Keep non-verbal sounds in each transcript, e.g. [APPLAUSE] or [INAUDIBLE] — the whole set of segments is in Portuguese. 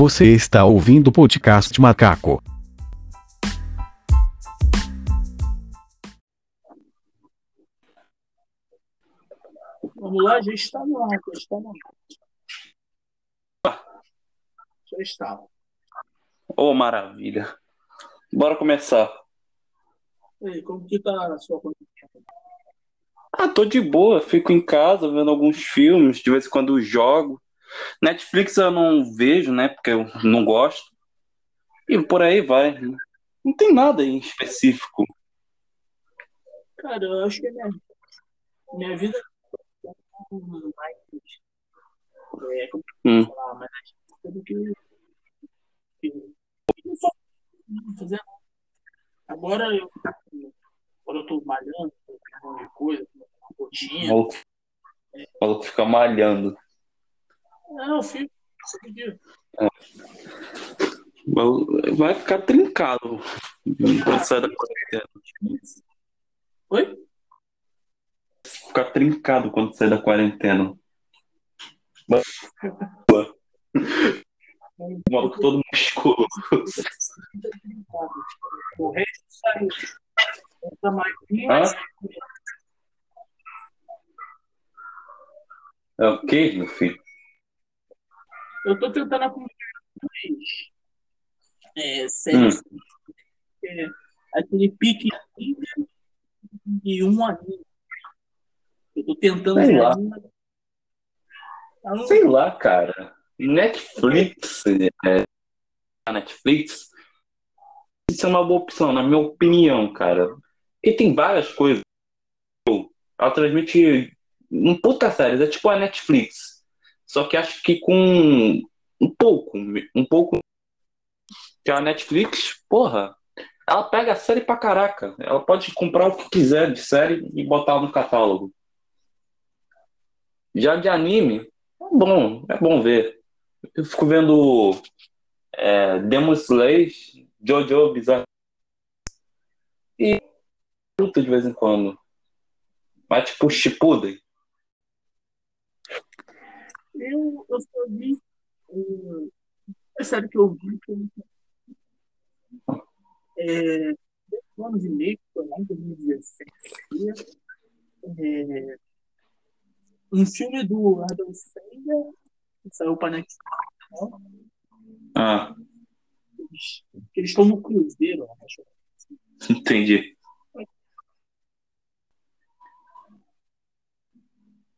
Você está ouvindo o podcast Macaco. Vamos lá, já está no ar, já está no ar. Já está. Oh, maravilha. Bora começar. E aí, como que tá a sua condição? Ah, tô de boa, fico em casa vendo alguns filmes, de vez em quando jogo. Netflix eu não vejo, né, porque eu não gosto. E por aí vai. né? Não tem nada em específico. Cara, eu acho que minha, minha vida é mais. É, como Hum. falar? Mais ativa do que. Agora eu, quando eu tô malhando, tô coisa, uma O rotina. maluco, o maluco fica malhando. Não, eu todo dia. Vai ficar trincado quando sair da quarentena. Oi? Ficar trincado quando sair da quarentena. O [LAUGHS] maluco todo musculoso. O resto saiu. Essa Hã? É o quê, meu filho? Eu tô tentando acompanhar é, séries. É, aquele pique e um anime. Eu tô tentando Sei lá. não- Sei lá, cara. Netflix, é, a Netflix, isso é uma boa opção, na minha opinião, cara. Porque tem várias coisas. Ela transmite um puta séries, é tipo a Netflix. Só que acho que com um pouco, um pouco. Que a Netflix, porra, ela pega a série pra caraca. Ela pode comprar o que quiser de série e botar no catálogo. Já de anime, é bom, é bom ver. Eu fico vendo é, Demon Slayer, Jojo Bizarre e luta de vez em quando. Mas tipo Shippuden. Eu, eu só vi. um, a série que eu vi foi. É, dois anos e meio, foi lá em 2017. É, um filme do Adam Sandler, que saiu para Netflix. Ah, Eles que eles estão no Cruzeiro, eu acho. entendi.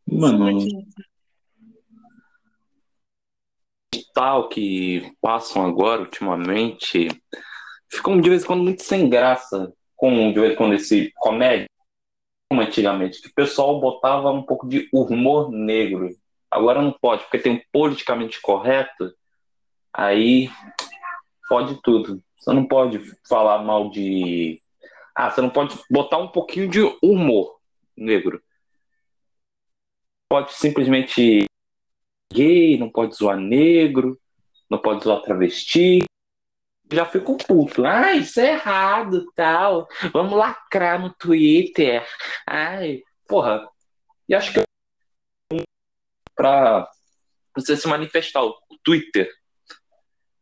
Mano, tal que passam agora ultimamente ficam de vez em quando muito sem graça com de vez em quando esse comédia como antigamente que o pessoal botava um pouco de humor negro. Agora não pode porque tem um politicamente correto aí pode tudo. Você não pode falar mal de ah você não pode botar um pouquinho de humor negro. Pode simplesmente gay, não pode zoar negro, não pode zoar travesti. Já fico puto. Ah, isso é errado, tal. Vamos lacrar no Twitter. Ai, porra. E acho que pra você se manifestar, o Twitter.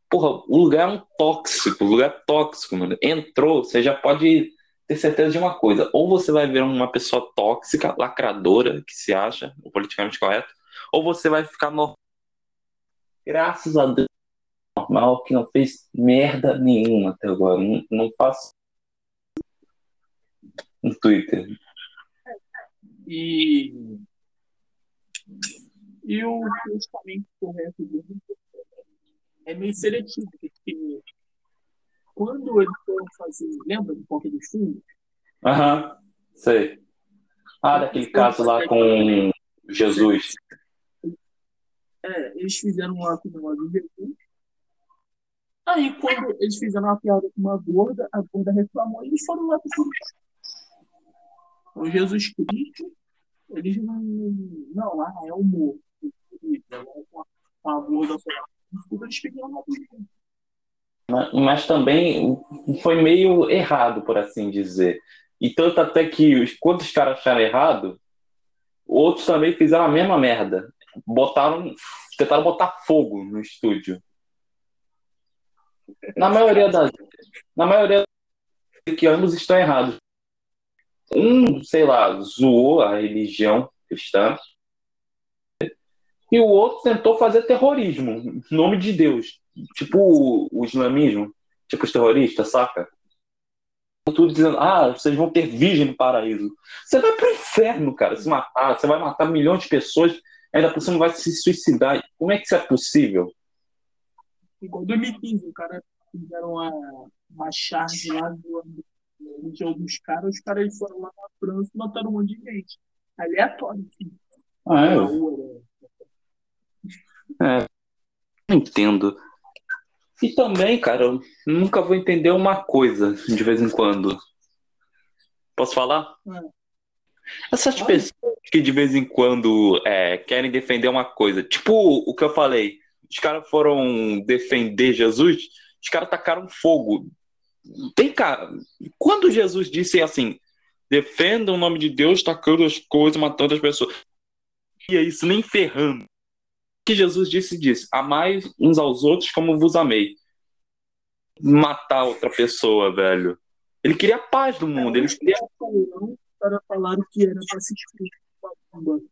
Porra, o lugar é um tóxico, o lugar é tóxico, mano. Entrou, você já pode ter certeza de uma coisa. Ou você vai ver uma pessoa tóxica, lacradora, que se acha, o politicamente correto, ou você vai ficar normal. Graças a Deus, normal, que não fez merda nenhuma até agora. Não, não faço no Twitter. E, e o politicamente correto dele é meio seletivo, porque quando eles foram fazer, lembra do Ponto dos Fundos? Aham, sei. Ah, daquele caso lá com Jesus. É, eles fizeram uma com o negócio de Jesus. Aí, quando eles fizeram uma piada com uma gorda, a gorda reclamou e eles foram lá pro. O Jesus Cristo, eles não. Não, ah, é humor. Com a gorda foi lá. Eles pediram lá pro Cristo. Mas, também foi meio errado, por assim dizer. E tanto até que quando os caras acharam errado, outros também fizeram a mesma merda. Botaram, tentaram botar fogo no estúdio. Na maioria das. Na maioria que ambos estão errados. Um, sei lá, zoou a religião cristã. E o outro tentou fazer terrorismo, em nome de Deus. Tipo o, o islamismo, tipo os terroristas, saca? Tudo dizendo, ah, vocês vão ter virgem no paraíso. Você vai pro inferno, cara, se matar. Você vai matar milhões de pessoas, ainda por cima vai se suicidar. Como é que isso é possível? Igual 2015, o cara fizeram uma, uma charge lá do religião dos caras, os caras foram lá na França e mataram um monte de gente. Aleatório, assim. Ah, é? É, não entendo. E também, cara, eu nunca vou entender uma coisa de vez em quando. Posso falar? É. Essas pessoas que de vez em quando é, querem defender uma coisa, tipo o que eu falei, os caras foram defender Jesus, os caras tacaram fogo. Tem cara, quando Jesus disse assim, defenda o nome de Deus tacando as coisas, matando as pessoas, e é isso nem ferrando. O que Jesus disse disse, amai uns aos outros como vos amei. Matar outra pessoa, velho. Ele queria a paz do mundo, ele queria os caras falaram que era pra se explicar com a bomba.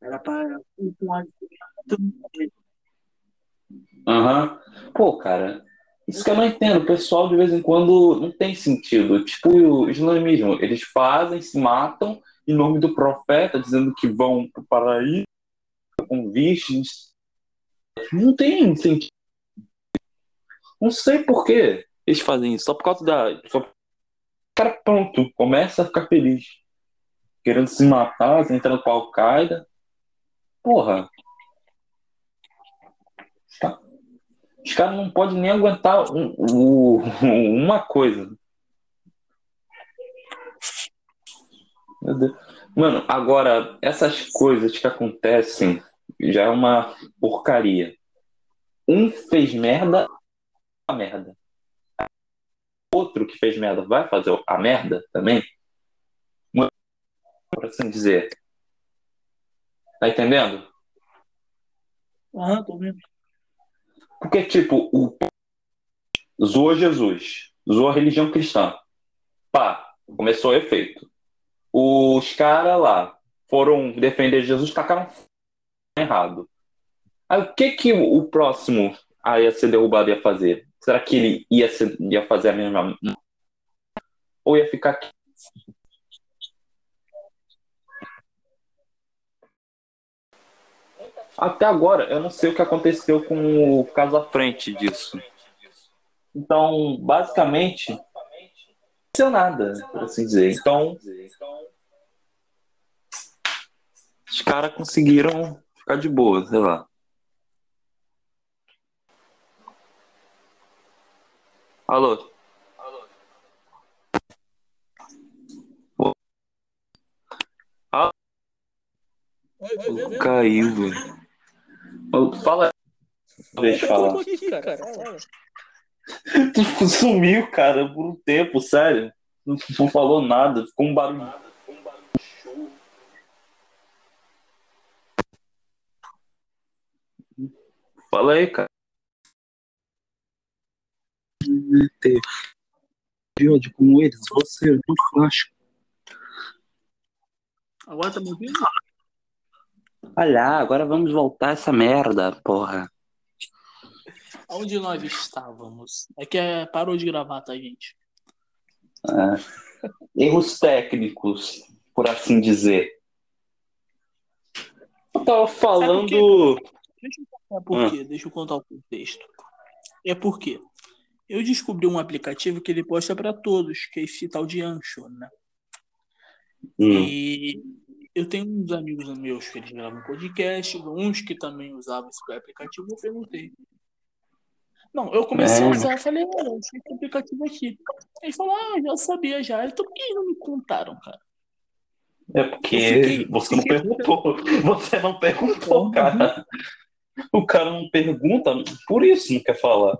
Era pra ir com a Aham. Pô, cara, isso que eu não entendo. O pessoal, de vez em quando, não tem sentido. Tipo o islamismo. Eles fazem, se matam em nome do profeta, dizendo que vão pro paraíso com virgens. Não tem sentido. Não sei por que eles fazem isso. Só por causa da. Só... O cara, pronto, começa a ficar feliz. Querendo se matar, entrando com a Al-Qaeda. Porra. Tá. Os caras não podem nem aguentar um- o- uma coisa. Meu Deus. Mano, agora, essas coisas que acontecem já é uma porcaria. Um fez merda, a merda. Outro que fez merda vai fazer a merda também? Por assim dizer. Tá entendendo? Aham, tô vendo. Porque, tipo, o zoou Jesus, zoou a religião cristã. Pá, começou o efeito. Os caras lá foram defender Jesus, tacaram errado. Aí o que que o próximo a ser derrubado ia fazer? Será que ele ia, ia fazer a mesma. Ou ia ficar. Até agora, eu não sei o que aconteceu com o caso à frente disso. Então, basicamente, não aconteceu nada, por assim dizer. Então, os caras conseguiram ficar de boa, sei lá. Alô? Caiu, velho. Fala. Deixa eu falar. Tu sumiu, cara, por um tempo, sério. Não, não falou nada, ficou um barulho. Fala aí, cara. Ter de ódio como eles, você é muito fácil. Agora tá me ouvindo? Olha, agora vamos voltar essa merda, porra. Onde nós estávamos? É que é, parou de gravar, tá, gente? Erros técnicos, por assim dizer. Eu tava falando. Deixa eu contar por quê. Deixa eu contar o contexto. É porque eu descobri um aplicativo que ele posta para todos, que é esse tal de Anchor, né? Hum, E eu tenho uns amigos meus que eles gravam podcast, uns que também usavam esse aplicativo, eu perguntei. Não, eu comecei É. a usar, eu falei, olha, eu achei esse aplicativo aqui. Ele falou, ah, já sabia já. Então por que não me contaram, cara? é porque fiquei- você não perguntou. [LAUGHS] Você não perguntou, cara. O cara não pergunta, por isso não quer falar.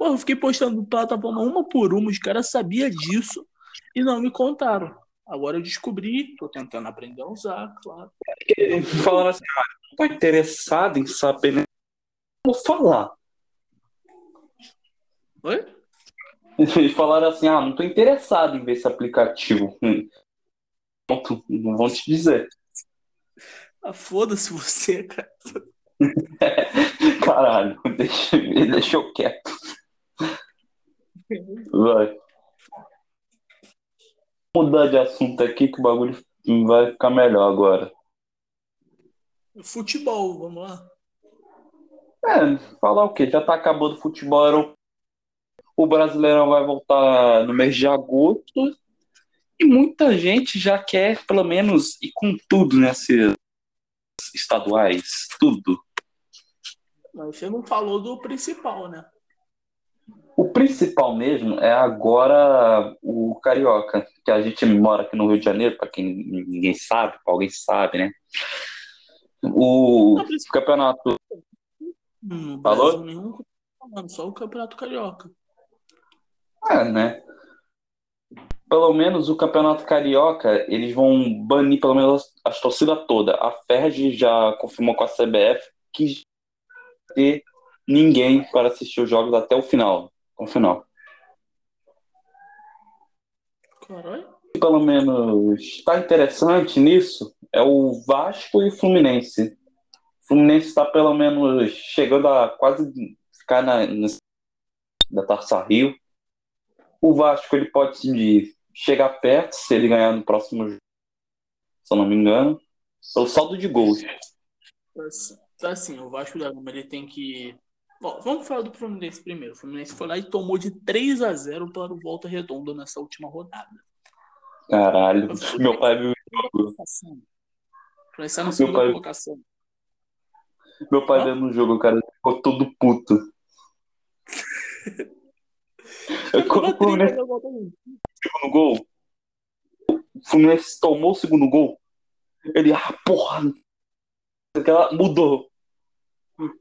Pô, eu fiquei postando plataforma uma por uma, os caras sabiam disso e não me contaram. Agora eu descobri, tô tentando aprender a usar, claro. Falaram assim, ah, não tô interessado em saber, nem vou falar. Oi? Eles falaram assim, ah, não tô interessado em ver esse aplicativo. Hum. Pronto, não vão te dizer. Ah, foda-se você, cara. [LAUGHS] Caralho, deixa, me deixou quieto. Vai. Mudar de assunto aqui que o bagulho vai ficar melhor agora. Futebol, vamos lá. É, falar o quê? Já tá acabando o futebol europeu. O Brasileirão vai voltar no mês de agosto. E muita gente já quer, pelo menos, ir com tudo nesses estaduais. Tudo. Mas você não falou do principal, né? O principal mesmo é agora o Carioca, que a gente mora aqui no Rio de Janeiro, para quem ninguém sabe, pra alguém sabe, né? O Não, campeonato. No Falou? Brasil nenhum, falando, só o Campeonato Carioca. É, né? Pelo menos o campeonato carioca, eles vão banir pelo menos as, as torcidas todas. A Ferg já confirmou com a CBF que não vai ter ninguém para assistir os jogos até o final. O final. Caralho. pelo menos está interessante nisso é o Vasco e o Fluminense. O Fluminense está pelo menos chegando a quase ficar na, na da Taça Rio. O Vasco ele pode chegar perto se ele ganhar no próximo jogo, se eu não me engano. Pelo saldo de gols. Tá assim, o Vasco da Gama ele tem que. Bom, vamos falar do Fluminense primeiro. O Fluminense foi lá e tomou de 3 a 0 para o Volta Redonda nessa última rodada. Caralho, meu pai viu Colocação. Fluminense tá na Meu segunda pai- colocação. meu pai vendo o jogo, o cara ficou todo puto. [LAUGHS] É quando o Fluminense segundo gol. O Fluminense tomou o segundo gol. Ele, ah, porra. Aquela mudou.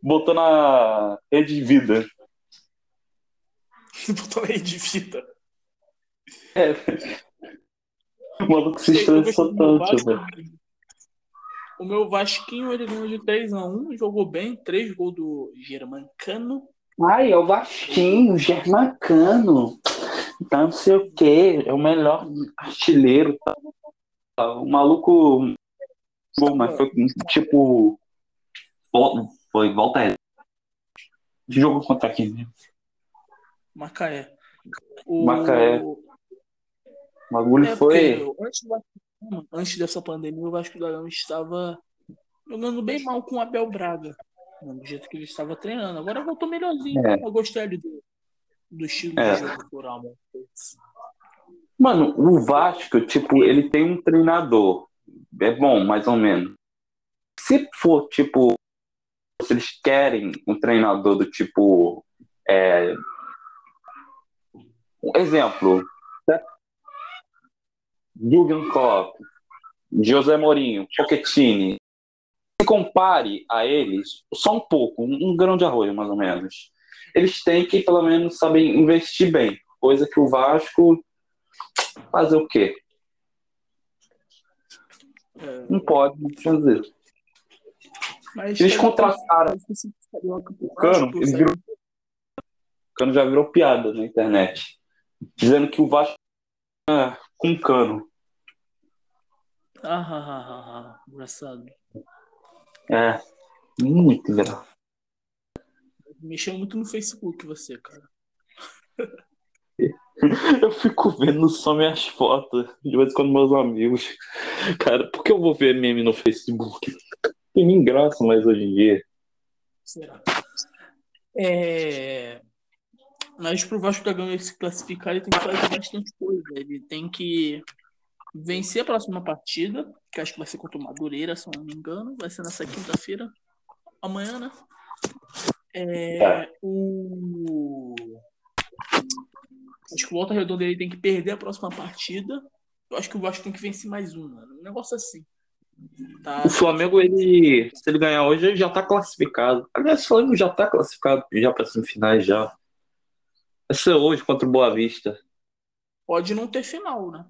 Botou na rede de vida. [LAUGHS] Botou aí de fita. É. O maluco se estressou tanto, velho. O meu Vasquinho ele ganhou de 3x1, jogou bem, 3 gols do Germancano. Ai, é o Vasquinho, Germancano. Tá não sei o quê. É o melhor artilheiro. Tá? O maluco. Bom, mas foi tipo. Foi volta aí. Jogo contra quem mesmo? Macaé. O... Macaé. O bagulho É, foi. antes, do da antes dessa pandemia, o Vasco da Gama estava jogando bem mal com o Abel Braga. né, Do jeito que ele estava treinando. Agora voltou melhorzinho. É. Eu gostei do, do estilo É. de jogo por alma. Mano, o Vasco, tipo, ele tem um treinador. É bom, mais ou menos. Se for, tipo, se eles querem um treinador do tipo. É... Um exemplo. né? Jürgen Klopp, José Mourinho, Pochettini. Se compare a eles, só um pouco, um um grão de arroz, mais ou menos. Eles têm que, pelo menos, saber investir bem. Coisa que o Vasco Fazer o quê? É, Não pode fazer. Mas Eles contrataram pro o Cano, ele virou... o Cano já virou piada na internet. Dizendo que o Vasco é com cano. Ah, ah, ah, ah, ah, engraçado. É. Muito engraçado. Mexeu muito no Facebook você, cara. [LAUGHS] Eu fico vendo só minhas fotos, de vez em quando meus amigos. Cara, por que eu vou ver meme no Facebook? Tem nem graça mais hoje em dia. Será? É... Mas pro Vasco da Gama se classificar, ele tem que fazer bastante coisa. Ele tem que vencer a próxima partida, que acho que vai ser contra o Madureira, se não me engano. Vai ser nessa quinta-feira. Amanhã, né? É, É. o... Acho que o Volta Redonda ele tem que perder a próxima partida. Eu acho que o Vasco tem que vencer mais um, mano. Um negócio assim. Tá? O Flamengo, ele, se ele ganhar hoje, ele já tá classificado. Aliás, o Flamengo já tá classificado já para semifinais já. Vai ser hoje contra o Boa Vista. Pode não ter final, né?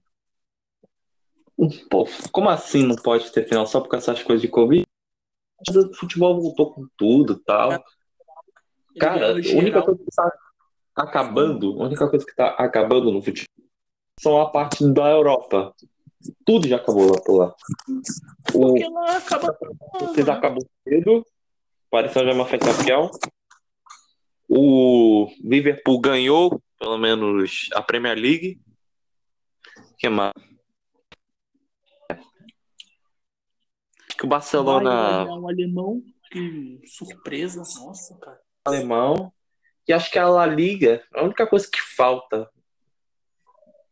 Pô, como assim não pode ter final só por causa dessas coisas de Covid? O futebol voltou com tudo e tal. Ele Cara, a única coisa que sabe. acabando, a única coisa que tá acabando no futebol são a parte da Europa. Tudo já acabou lá por lá. O, Porque ela acaba. vocês acabou cedo. Paris Saint-Germain foi campeão. O Liverpool ganhou, pelo menos, a Premier League. que mais? Que o Barcelona Vai, um alemão. Que surpresa. Nossa, cara. alemão. E acho que a La Liga, a única coisa que falta.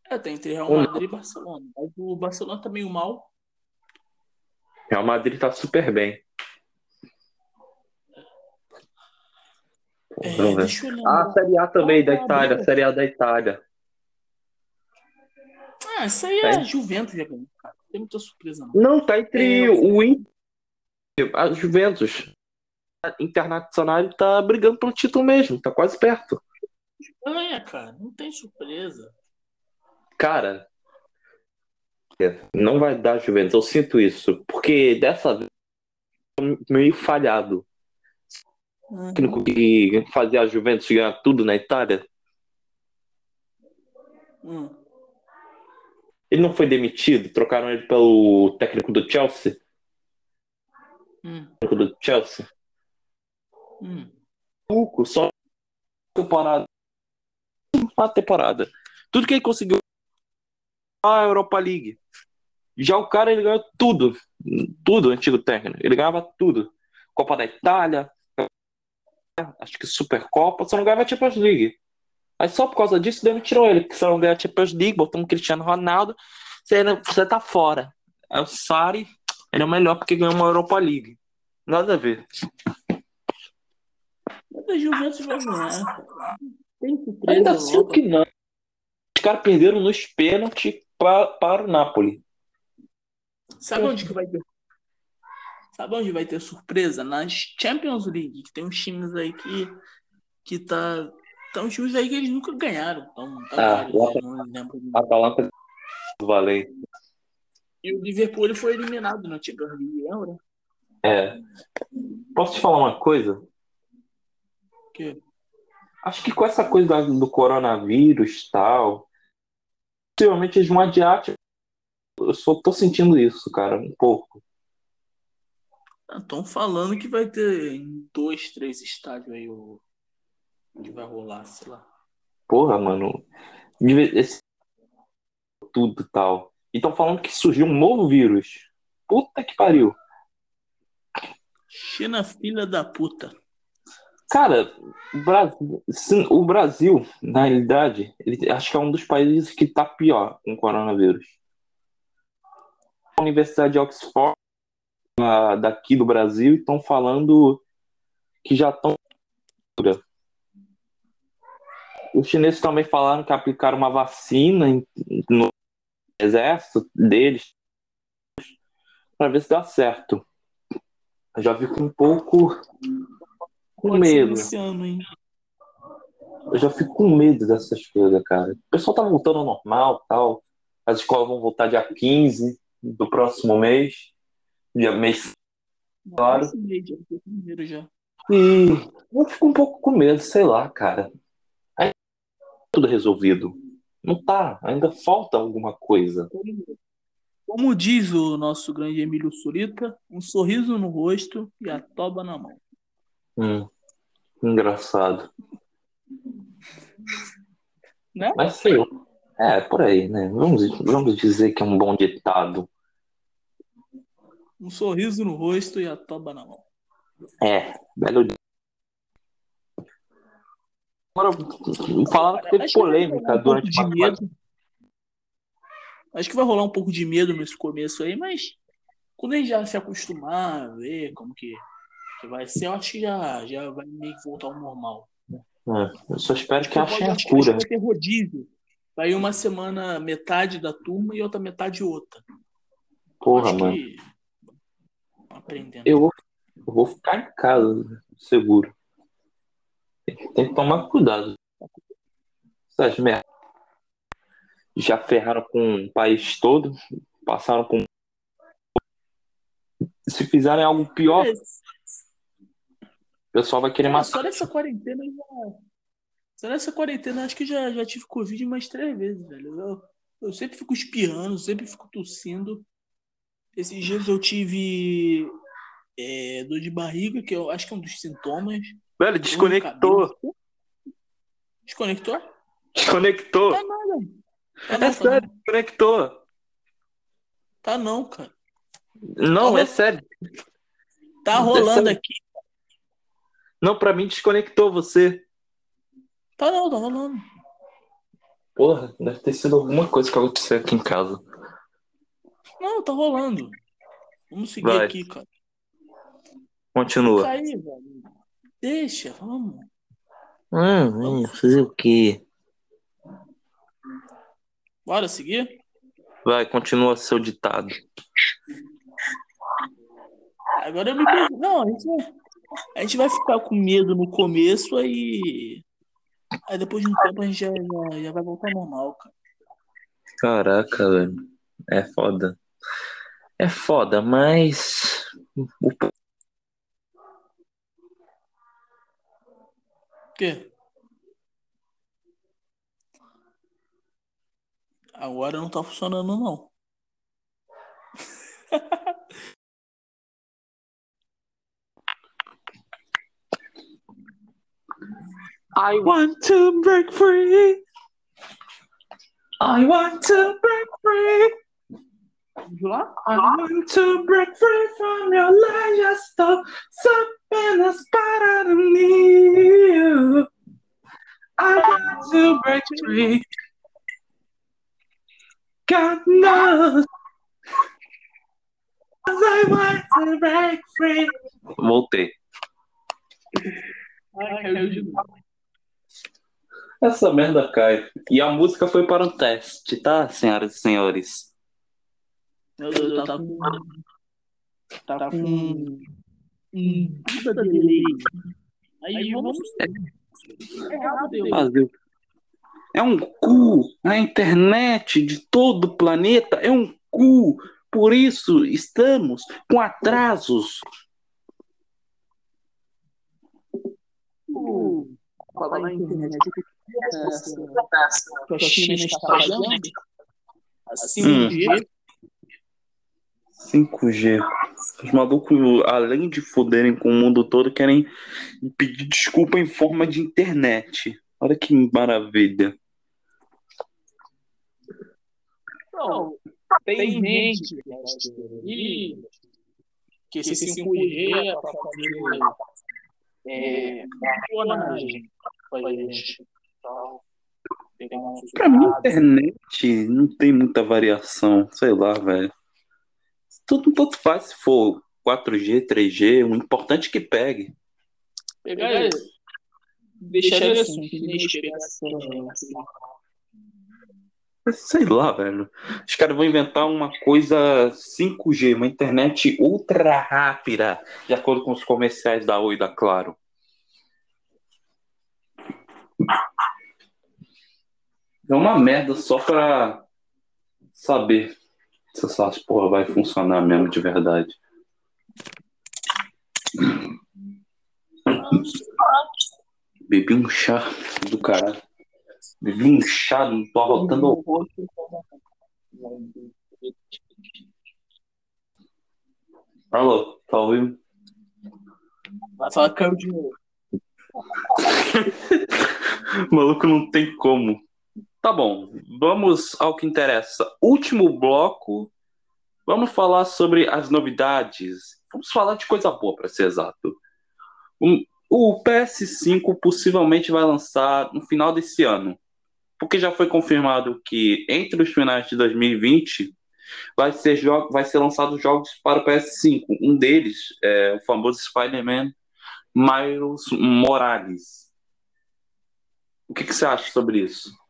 É, tá entre Real. Madrid e Barcelona. Mas o Barcelona tá meio mal. Real Madrid tá super bem. É, ver. deixa eu Ah, a Série A também, da Ah, Itália. boa. Série A da Itália. Ah, isso aí é Juventus já ganhou, cara. Não tem muita surpresa, não. Não, tá entre É, o Inter a Juventus. A Internacional tá brigando pelo título mesmo, tá quase perto. Ganha, cara. Não tem surpresa. Cara, não vai dar Juventus, eu sinto isso. Porque dessa vez meio falhado. Uhum. O técnico que fazia a Juventus ganhar tudo na Itália, Hum. ele não foi demitido, trocaram ele pelo técnico do Chelsea. Hum. Técnico do Chelsea. Hum. Pouco, só temporada. Uma temporada. Tudo que ele conseguiu a Europa League. Já o cara ele ganhou tudo. Tudo, antigo técnico. Ele ganhava tudo. Copa da Itália, acho que Supercopa, só não ganhava Champions League. Aí só por causa disso demitiram ele, porque se não ganhar Champions League, botamos o Cristiano Ronaldo, você, você tá fora. Aí o Sari, ele é o melhor porque ganhou uma Europa League. Nada a ver. Mas a Juventus vai ganhar. Ainda assim que não. Os caras perderam nos pênaltis pra, para o Napoli. Sabe onde que vai ter? Sabe onde vai ter surpresa? Nas Champions League, que tem uns times aí que, que tá. Uns times aí que eles nunca ganharam. Então, tá Ah, vários, aí, não lembro. Atalanta do Valente. E o Liverpool ele foi eliminado na Champions League, lembra? É. Posso te falar uma coisa? Que? Acho que com essa coisa do coronavírus e tal, possivelmente eles vão adiar. tipo, Eu só tô sentindo isso, cara, um pouco. Estão falando que vai ter em dois, três estádios aí o onde vai rolar, sei lá. Porra, mano. Esse... Tudo e tal. E estão falando que surgiu um novo vírus. Puta que pariu. China, filha da puta. Cara, o Brasil, sim, o Brasil, na realidade, ele, acho que é um dos países que tá pior com o coronavírus. A Universidade de Oxford, ah, daqui do Brasil, estão falando que já estão. Os chineses também falaram que aplicaram uma vacina no exército deles para ver se dá certo. Eu já fico um pouco com Pode ser medo. esse ano, hein? Eu já fico com medo dessas coisas, cara. O pessoal tá voltando ao normal tal. As escolas vão voltar dia 15 do próximo mês. Dia mês. Claro. Esse mês, já foi primeiro já. E eu fico um pouco com medo, sei lá, cara. Aí tudo resolvido. Não tá, ainda falta alguma coisa. Como diz o nosso grande Emílio Surita, um sorriso no rosto e a toba na mão. Hum, engraçado. Né? Mas sei lá. É, por aí, né? Vamos, vamos dizer que é um bom ditado. Um sorriso no rosto e a toba na mão. É, belo dia. Agora, falaram que teve que polêmica rolar um durante de medo. Acho que vai rolar um pouco de medo nesse começo aí, mas quando a gente já se acostumar a ver como que, que vai ser, eu acho que já, já vai meio que voltar ao normal. É, eu só espero que achem a cura. vai ter rodízio. Vai uma semana metade da turma e outra metade outra. Porra, mano. que aprendendo. Eu vou, eu vou ficar em casa, seguro. Tem, que- tomar cuidado. Essas merdas. Já ferraram com o país todo, passaram com. Se fizerem algo pior, pessoal vai querer É, matar. só nessa quarentena já, Só nessa quarentena, acho que já, já tive Covid mais três vezes, velho. Eu, eu sempre fico espirrando, sempre fico tossindo. Esses dias eu tive é, dor de barriga, que eu acho que é um dos sintomas. Velho, desconectou. Desconectou? Desconectou. Tá nada. Tá É não, tá sério, não. desconectou. Tá não, cara. Não, é sério. Tá rolando aqui. Não, pra mim desconectou você. Tá não, tá rolando. Porra, deve ter sido alguma coisa que aconteceu aqui em casa. Não, tá rolando. Vamos seguir Vai. aqui, cara. Continua. Fica aí, velho. Deixa, vamos. Hum, hum, fazer o quê? Bora seguir? Vai, continua seu ditado. Agora eu me pergunto. Não, a gente, vai, a gente vai ficar com medo no começo, aí. Aí depois de um tempo a gente já, já, já vai voltar normal, cara. Caraca, velho. É foda. É foda, mas. o- O quê? Agora não tá funcionando, não. [LAUGHS] I want to break free. I want to break free. I want to break free from your lies. Stop, stop apenas para de mim. I want to break free. God knows. I want to break free. Voltei. Ai, caiu de novo. Essa merda cai. E a música foi para um teste, tá, senhoras e senhores? Meu Deus, tá com. Tá com. Um puta delay. Aí vamos. É rápido. Fazer. É um cu. A internet de todo o planeta é um cu. Por isso estamos com atrasos. Falar em internet. Que a China está fazendo. Assim, Hum. 5G. 5G. Os malucos, além de foderem com o mundo todo, querem pedir desculpa em forma de internet. Olha que maravilha. Não, tem gente que que esse 5G é para fazer é, espionagem pra gente. Um Pra mim, internet não tem muita variação. Sei lá, velho. Tudo tanto faz se for 4G, 3G. O importante é que pegue. pegar isso. Deixar assim, assim. Sei lá, velho. Os caras vão inventar uma coisa 5G, uma internet ultra rápida, de acordo com os comerciais da Oi e da Claro. É uma merda só pra saber se essa porra vai funcionar mesmo de verdade. Bebi um chá do caralho. Bebi um chá, não tô arrotando Alô, tá ouvindo? Vai falar que caiu de novo. [LAUGHS] Maluco, não tem como. Tá bom, vamos ao que interessa. Último bloco, vamos falar sobre as novidades. Vamos falar de coisa boa, para ser exato. O PS5 possivelmente vai lançar no final desse ano, porque já foi confirmado que entre os finais de 2020 vai ser, vai ser lançado jogos para o PS5. Um deles é o famoso Spider-Man Miles Morales. O que, que você acha sobre isso?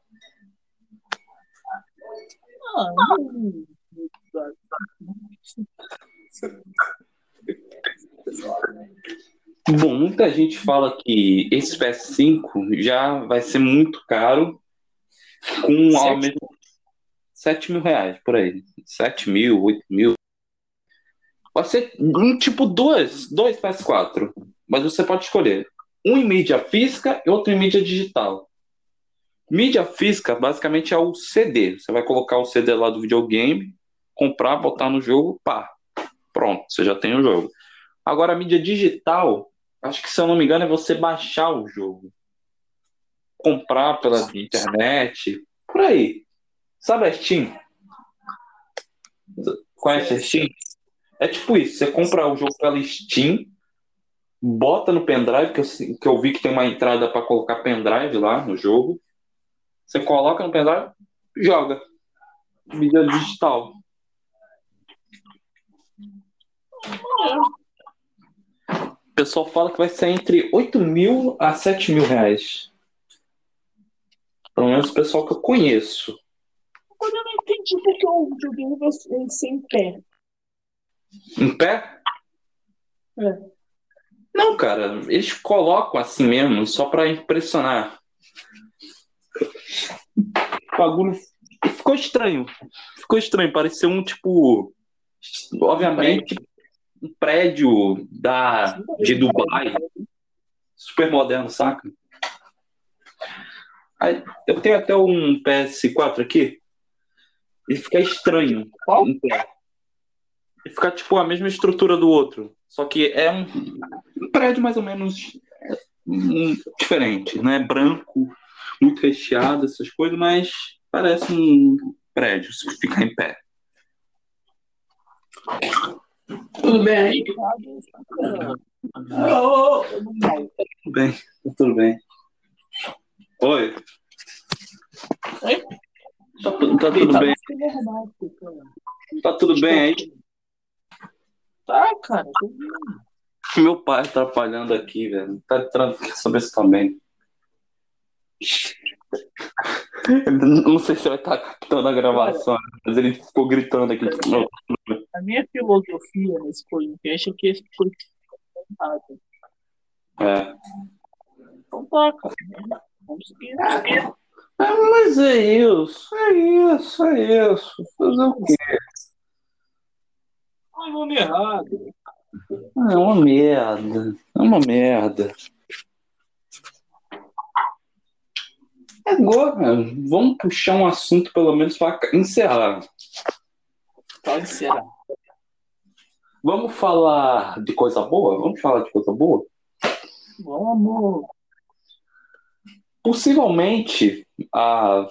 Bom, muita gente fala que esse PS5 já vai ser muito caro, com ao Sete? mesmo 7 mil reais por aí. 7 mil, 8 mil. Pode ser um tipo dois, dois PS4. Mas você pode escolher um em mídia física e outro em mídia digital. Mídia física basicamente é o CD. Você vai colocar o CD lá do videogame, comprar, botar no jogo, pá. Pronto, você já tem o jogo. Agora, a mídia digital, acho que se eu não me engano, é você baixar o jogo. Comprar pela internet, por aí. Sabe a Steam? Conhece a Steam? É tipo isso, você compra o jogo pela Steam, bota no pendrive, que eu, que eu vi que tem uma entrada para colocar pendrive lá no jogo. Você coloca no pendrive, joga. Mídia digital. O pessoal fala que vai ser entre 8 mil a 7 mil reais. Pelo menos o pessoal que eu conheço. Mas eu não entendi porque o videogame vai ser em pé. Em pé? É. Não, cara, eles colocam assim mesmo, só pra impressionar. O bagulho ficou estranho. Ficou estranho, pareceu um tipo. Obviamente, um prédio da, de Dubai. Super moderno, saca? Aí, eu tenho até um PS4 aqui. Ele fica estranho. Qual? Ele fica tipo a mesma estrutura do outro. Só que é um, um prédio mais ou menos é, um, diferente, né? Branco, muito recheado, essas coisas, mas parece um prédio se ficar em pé. Tudo bem aí? Tudo bem, tá tudo bem. Oi. Oi? Tá, tá tudo bem? Tá tudo bem aí? Tá, cara. Meu pai atrapalhando aqui, velho. Tá entrando, quer saber se tá bem. Não sei se vai estar captando a gravação, mas ele ficou gritando aqui. A minha filosofia nesse podcast é que esse podcast é errado. É. Então cara. Vamos seguir. Ah, mas é isso, é isso, é isso. Fazer o quê? Ai, nome errado. Ah, É uma merda. É uma merda. Agora, vamos puxar um assunto pelo menos para encerrar. Pode ser. Vamos falar de coisa boa? Vamos falar de coisa boa? Vamos. Possivelmente, a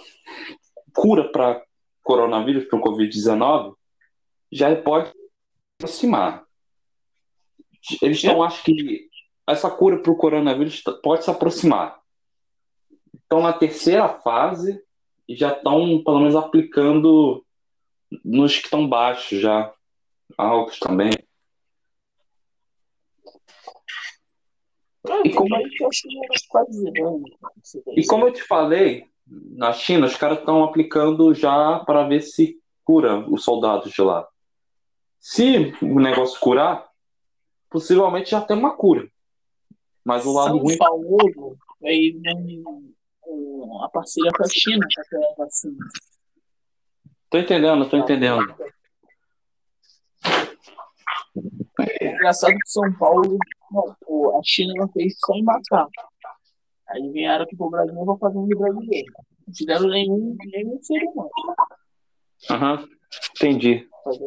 cura para coronavírus, para o Covid-19, já pode se aproximar. Eles estão, acho que essa cura para o coronavírus pode se aproximar. Estão na terceira fase e já estão, pelo menos, aplicando nos que estão baixos já, altos também. Cara, E como- é daí. E como eu te falei, na China, os caras estão aplicando já para ver se cura os soldados de lá. Se o negócio curar, possivelmente já tem uma cura. Mas o lado São ruim. Paulo a parceria com a China para criar a vacina. Tô entendendo, tô entendendo. É engraçado que São Paulo, a China não fez só em matar. Aí vieram aqui pro Brasil para fazer um de brasileiro. Não fizeram nenhum, nenhum ser humano. Aham, entendi. Fazer-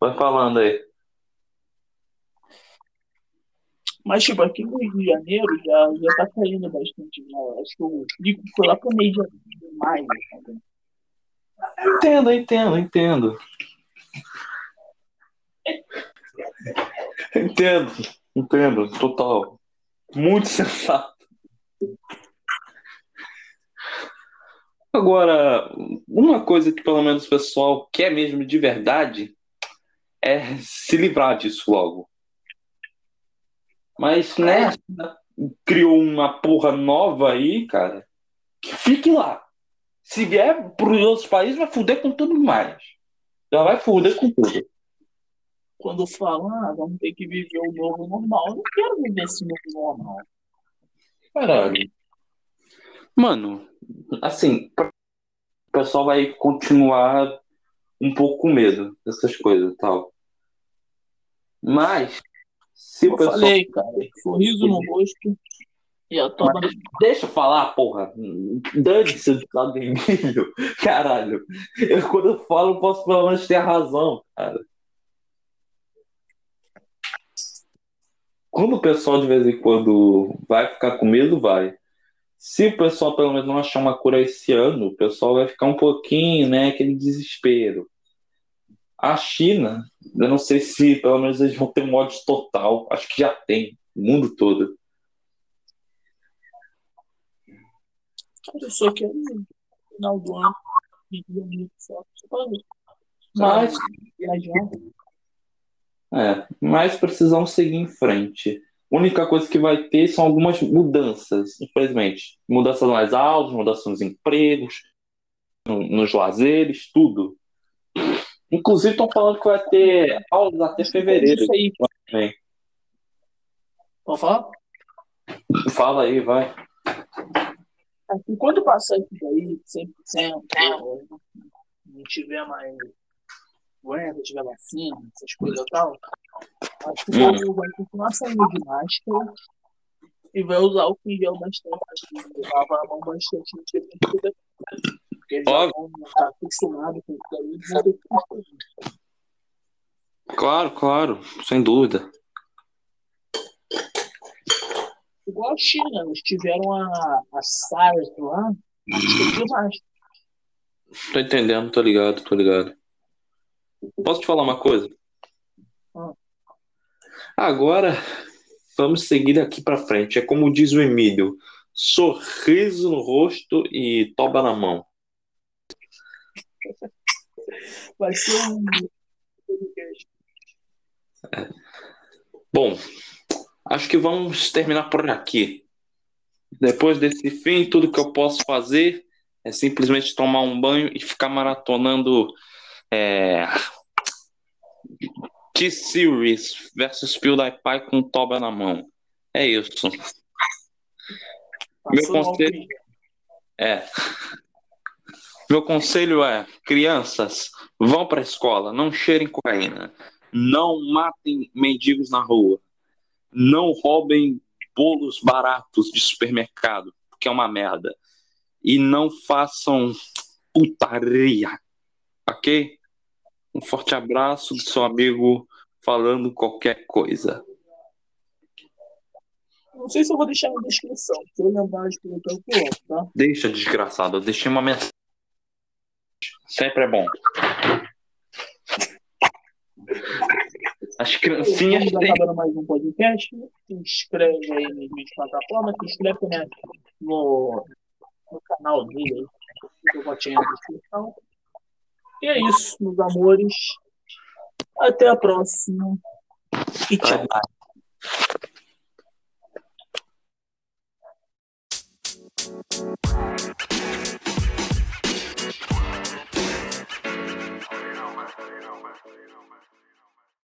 Vai falando aí. Mas, tipo, aqui no Rio de Janeiro já, já tá caindo bastante. Já. Acho que o pico foi lá pro mês de maio. sabe? Entendo, entendo, entendo. Entendo, entendo, total. Muito sensato. Agora, uma coisa que pelo menos o pessoal quer mesmo de verdade é se livrar disso logo. Mas, né, criou uma porra nova aí, cara, que fique lá. Se vier para os outros países, vai fuder com tudo mais. Já vai fuder com tudo. Quando falam, ah, vamos ter que viver o novo normal, eu não quero viver esse novo normal. Caralho. Mano, assim, o pessoal vai continuar um pouco com medo dessas coisas e tal. Mas, Se Eu o pessoal. falei, cara, sorriso no rosto e a toba Mas deixa eu falar, porra. Dane-se o ditado do Emílio. Caralho. Eu, quando eu falo, eu posso pelo menos ter razão, cara. Quando o pessoal de vez em quando vai ficar com medo, vai. Se o pessoal pelo menos não achar uma cura esse ano, o pessoal vai ficar um pouquinho, né, aquele desespero. A China, eu não sei se pelo menos eles vão ter um ódio total. Acho que já tem, o mundo todo. Eu só quero no final do ano. Mas. É, mas precisamos seguir em frente. A única coisa que vai ter são algumas mudanças, infelizmente. Mudanças nas aulas, mudanças nos empregos, no- nos lazeres, tudo. Inclusive, estão falando que vai ter aulas até fevereiro. Isso aí. Vem. Pode falar? Fala aí, vai. Assim, quando passar isso daí, 100%, ou não tiver mais doença, tiver vacina, essas coisas e tal, acho que o Hum. povo vai continuar saindo de máscara e vai usar o gel bastante, assim, lavar a mão bastante no cuidar. Porque eles Óbvio. vão estar acostumados com fazer. Claro, claro, sem dúvida. Igual a China, eles tiveram a, a SARS lá, têm máscara. Tô entendendo, tô ligado, tô ligado. Posso te falar uma coisa? Ah. Agora, vamos seguir daqui pra frente. É como diz o Emílio: sorriso no rosto e toba na mão. Vai ser um. Bom, acho que vamos terminar por aqui. Depois desse fim, tudo que eu posso fazer é simplesmente tomar um banho e ficar maratonando é, T-Series versus PewDiePie com toba na mão. É isso. Meu Passou no conselho-. É. Meu conselho é: crianças, vão para a escola, não cheirem cocaína, não matem mendigos na rua, não roubem bolos baratos de supermercado, porque é uma merda, e não façam putaria, ok? Um forte abraço do seu amigo falando qualquer coisa. Não sei se eu vou deixar na descrição. Eu lembrar de eu coloco, tá? Deixa, desgraçado, eu deixei uma mensagem. Sempre é bom. As criancinhas Estamos têm. acabando mais um podcast. Se inscreve aí nas minhas plataformas. Se inscreve também no, no canal dele. Eu botei na descrição. E é isso, meus amores. Até a próxima. E tchau. Bye. Irama. Irama.